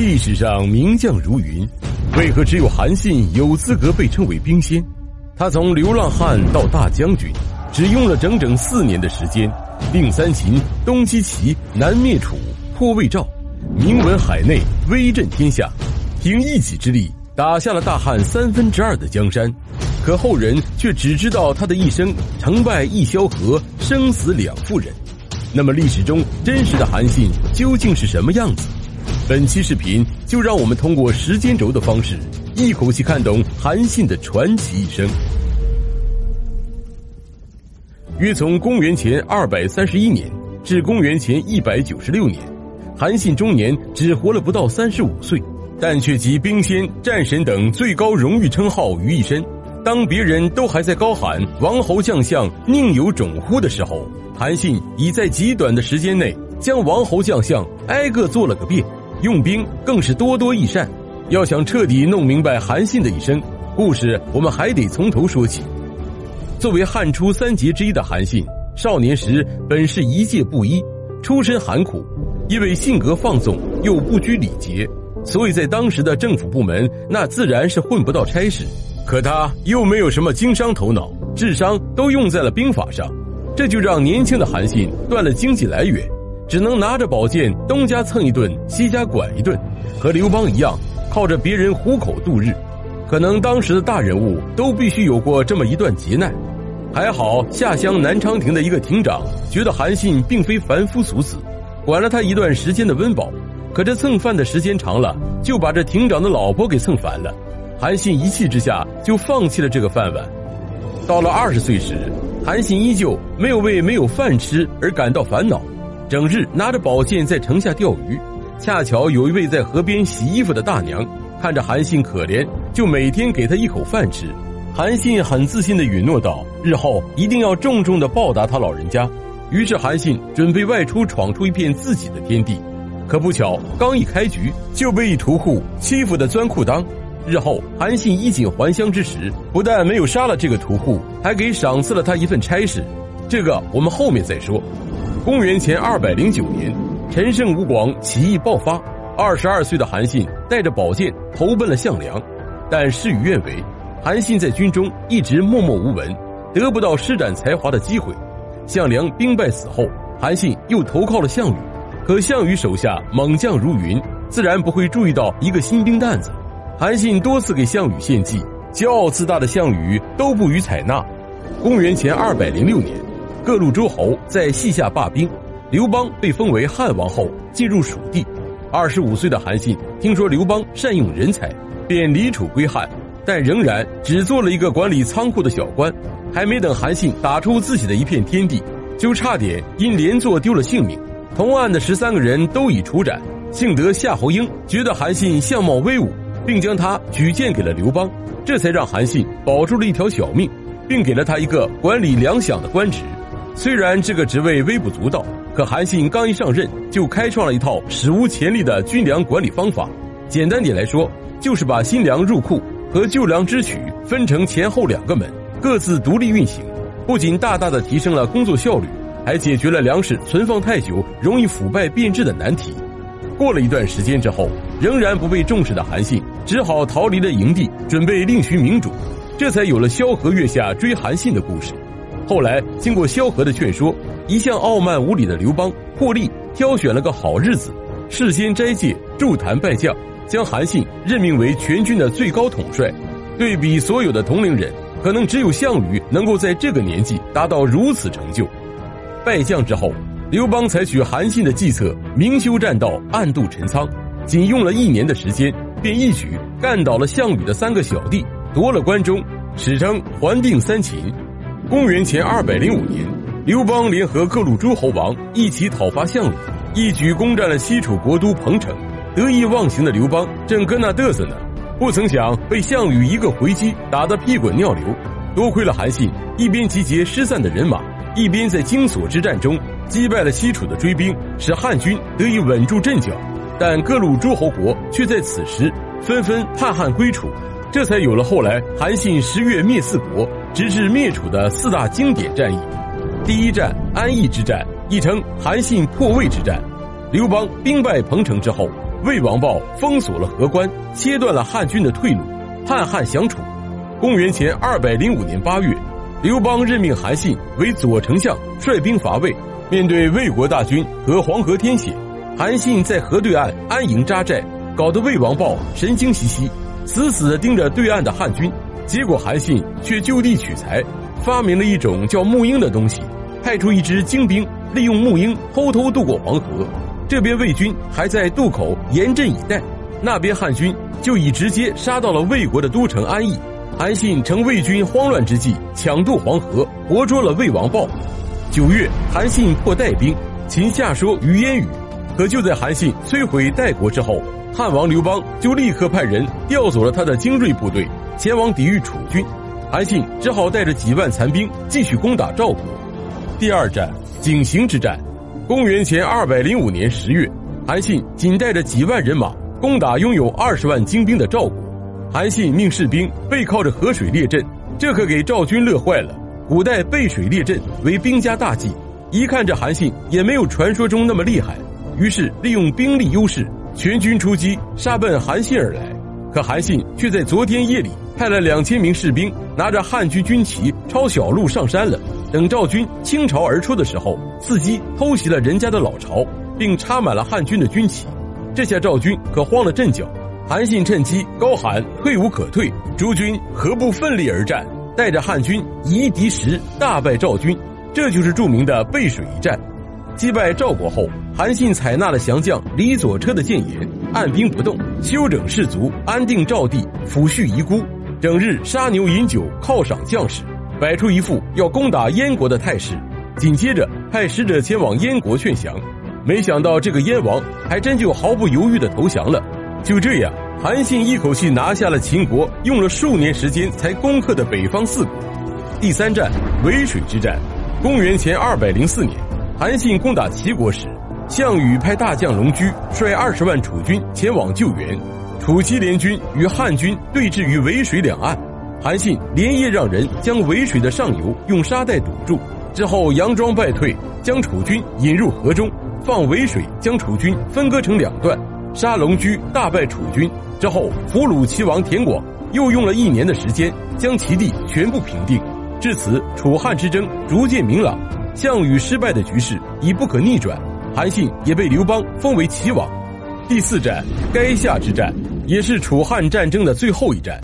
历史上名将如云，为何只有韩信有资格被称为兵仙？他从流浪汉到大将军，只用了整整四年的时间，定三秦，东击齐，南灭楚，破魏赵，名闻海内，威震天下，凭一己之力打下了大汉三分之二的江山。可后人却只知道他的一生成败一萧何，生死两妇人。那么历史中真实的韩信究竟是什么样子？本期视频就让我们通过时间轴的方式，一口气看懂韩信的传奇一生。约从公元前二百三十一年至公元前一百九十六年，韩信终年只活了不到三十五岁，但却集兵仙、战神等最高荣誉称号于一身。当别人都还在高喊“王侯将相宁有种乎”的时候，韩信已在极短的时间内将王侯将相挨个做了个遍，用兵更是多多益善。要想彻底弄明白韩信的一生故事，我们还得从头说起。作为汉初三杰之一的韩信，少年时本是一介布衣，出身寒苦，因为性格放纵又不拘礼节，所以在当时的政府部门，那自然是混不到差事。可他又没有什么经商头脑，智商都用在了兵法上，这就让年轻的韩信断了经济来源，只能拿着宝剑东家蹭一顿，西家管一顿，和刘邦一样，靠着别人糊口度日。可能当时的大人物都必须有过这么一段劫难。还好下乡南昌亭的一个亭长觉得韩信并非凡夫俗子，管了他一段时间的温饱。可这蹭饭的时间长了，就把这亭长的老婆给蹭烦了。韩信一气之下就放弃了这个饭碗。到了二十岁时，韩信依旧没有为没有饭吃而感到烦恼，整日拿着宝剑在城下钓鱼。恰巧有一位在河边洗衣服的大娘，看着韩信可怜，就每天给他一口饭吃。韩信很自信的允诺道：“日后一定要重重的报答他老人家。”于是韩信准备外出闯出一片自己的天地。可不巧，刚一开局就被一屠户欺负的钻裤裆。日后，韩信衣锦还乡之时，不但没有杀了这个屠户，还给赏赐了他一份差事。这个我们后面再说。公元前二百零九年，陈胜吴广起义爆发，二十二岁的韩信带着宝剑投奔了项梁，但事与愿违，韩信在军中一直默默无闻，得不到施展才华的机会。项梁兵败死后，韩信又投靠了项羽，可项羽手下猛将如云，自然不会注意到一个新兵蛋子。韩信多次给项羽献计，骄傲自大的项羽都不予采纳。公元前二百零六年，各路诸侯在西夏罢兵，刘邦被封为汉王后，进入蜀地。二十五岁的韩信听说刘邦善用人才，便离楚归汉，但仍然只做了一个管理仓库的小官。还没等韩信打出自己的一片天地，就差点因连坐丢了性命。同案的十三个人都已处斩，幸得夏侯婴觉得韩信相貌威武。并将他举荐给了刘邦，这才让韩信保住了一条小命，并给了他一个管理粮饷的官职。虽然这个职位微不足道，可韩信刚一上任就开创了一套史无前例的军粮管理方法。简单点来说，就是把新粮入库和旧粮支取分成前后两个门，各自独立运行。不仅大大的提升了工作效率，还解决了粮食存放太久容易腐败变质的难题。过了一段时间之后，仍然不被重视的韩信只好逃离了营地，准备另寻明主，这才有了萧何月下追韩信的故事。后来经过萧何的劝说，一向傲慢无礼的刘邦破例挑选了个好日子，事先斋戒，筑坛拜将，将韩信任命为全军的最高统帅。对比所有的同龄人，可能只有项羽能够在这个年纪达到如此成就。拜将之后。刘邦采取韩信的计策，明修栈道，暗度陈仓，仅用了一年的时间，便一举干倒了项羽的三个小弟，夺了关中，史称还定三秦。公元前二百零五年，刘邦联合各路诸侯王一起讨伐项羽，一举攻占了西楚国都彭城。得意忘形的刘邦正跟那嘚瑟呢，不曾想被项羽一个回击打得屁滚尿流。多亏了韩信一边集结失散的人马，一边在荆索之战中。击败了西楚的追兵，使汉军得以稳住阵脚，但各路诸侯国却在此时纷纷叛汉归楚，这才有了后来韩信十月灭四国，直至灭楚的四大经典战役。第一战安邑之战，亦称韩信破魏之战。刘邦兵败彭城之后，魏王豹封锁了河关，切断了汉军的退路，汉汉相处。公元前二百零五年八月，刘邦任命韩信为左丞相，率兵伐魏。面对魏国大军和黄河天险，韩信在河对岸安营扎寨，搞得魏王豹神经兮兮，死死地盯着对岸的汉军。结果韩信却就地取材，发明了一种叫木鹰的东西，派出一支精兵，利用木鹰偷偷渡过黄河。这边魏军还在渡口严阵以待，那边汉军就已直接杀到了魏国的都城安邑。韩信乘魏军慌乱之际抢渡黄河，活捉了魏王豹。九月，韩信破代兵，秦下说于烟雨。可就在韩信摧毁代国之后，汉王刘邦就立刻派人调走了他的精锐部队，前往抵御楚军。韩信只好带着几万残兵继续攻打赵国。第二战，井陉之战。公元前二百零五年十月，韩信仅带着几万人马攻打拥有二十万精兵的赵国。韩信命士兵背靠着河水列阵，这可给赵军乐坏了。古代背水列阵为兵家大忌，一看这韩信也没有传说中那么厉害，于是利用兵力优势，全军出击，杀奔韩信而来。可韩信却在昨天夜里派了两千名士兵，拿着汉军军旗抄小路上山了。等赵军倾巢而出的时候，伺机偷袭了人家的老巢，并插满了汉军的军旗。这下赵军可慌了阵脚。韩信趁机高喊：“退无可退，诸军何不奋力而战？”带着汉军以一敌十，大败赵军。这就是著名的背水一战。击败赵国后，韩信采纳了降将李左车的谏言，按兵不动，休整士卒，安定赵地，抚恤遗孤，整日杀牛饮酒，犒赏将士，摆出一副要攻打燕国的态势。紧接着派使者前往燕国劝降，没想到这个燕王还真就毫不犹豫的投降了。就这样，韩信一口气拿下了秦国用了数年时间才攻克的北方四国。第三战，渭水之战。公元前二百零四年，韩信攻打齐国时，项羽派大将龙驹率二十万楚军前往救援。楚齐联军与汉军对峙于渭水两岸，韩信连夜让人将渭水的上游用沙袋堵住，之后佯装败退，将楚军引入河中，放渭水将楚军分割成两段。杀龙驹，大败楚军之后，俘虏齐王田广，又用了一年的时间将齐地全部平定。至此，楚汉之争逐渐明朗，项羽失败的局势已不可逆转，韩信也被刘邦封为齐王。第四战，垓下之战，也是楚汉战争的最后一战。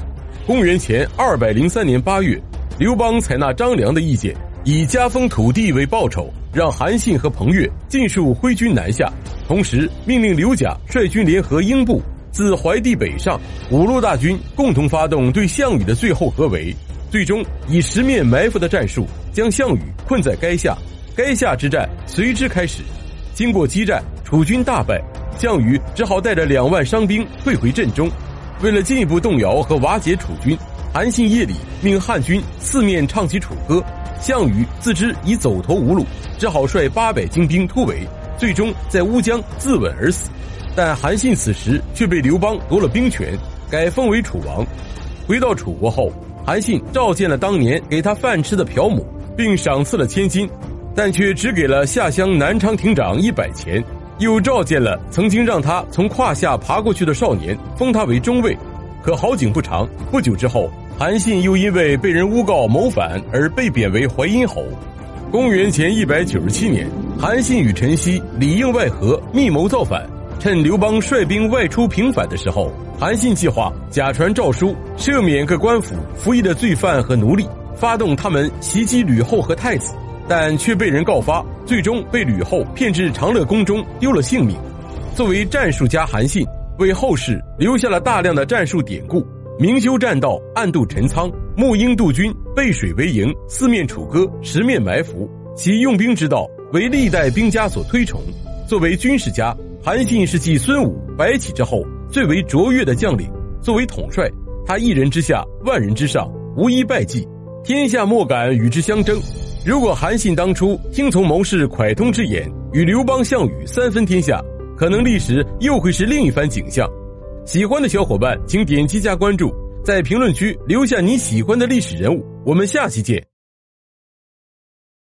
公元前二百零三年八月，刘邦采纳张良的意见，以加封土地为报酬，让韩信和彭越尽数挥军南下。同时命令刘贾率军联合英布，自淮地北上，五路大军共同发动对项羽的最后合围，最终以十面埋伏的战术将项羽困在垓下。垓下之战随之开始。经过激战，楚军大败，项羽只好带着两万伤兵退回阵中。为了进一步动摇和瓦解楚军，韩信夜里命汉军四面唱起楚歌。项羽自知已走投无路，只好率八百精兵突围。最终在乌江自刎而死，但韩信此时却被刘邦夺了兵权，改封为楚王。回到楚国后，韩信召见了当年给他饭吃的朴母，并赏赐了千金，但却只给了下乡南昌亭长一百钱。又召见了曾经让他从胯下爬过去的少年，封他为中尉。可好景不长，不久之后，韩信又因为被人诬告谋反而被贬为淮阴侯。公元前一百九十七年。韩信与陈豨里应外合，密谋造反。趁刘邦率兵外出平反的时候，韩信计划假传诏书，赦免各官府服役的罪犯和奴隶，发动他们袭击吕后和太子，但却被人告发，最终被吕后骗至长乐宫中丢了性命。作为战术家，韩信为后世留下了大量的战术典故，明修栈道，暗度陈仓，木鹰渡军，背水为营，四面楚歌，十面埋伏，其用兵之道。为历代兵家所推崇。作为军事家，韩信是继孙武、白起之后最为卓越的将领。作为统帅，他一人之下，万人之上，无一败绩，天下莫敢与之相争。如果韩信当初听从谋士蒯通之言，与刘邦、项羽三分天下，可能历史又会是另一番景象。喜欢的小伙伴，请点击加关注，在评论区留下你喜欢的历史人物。我们下期见。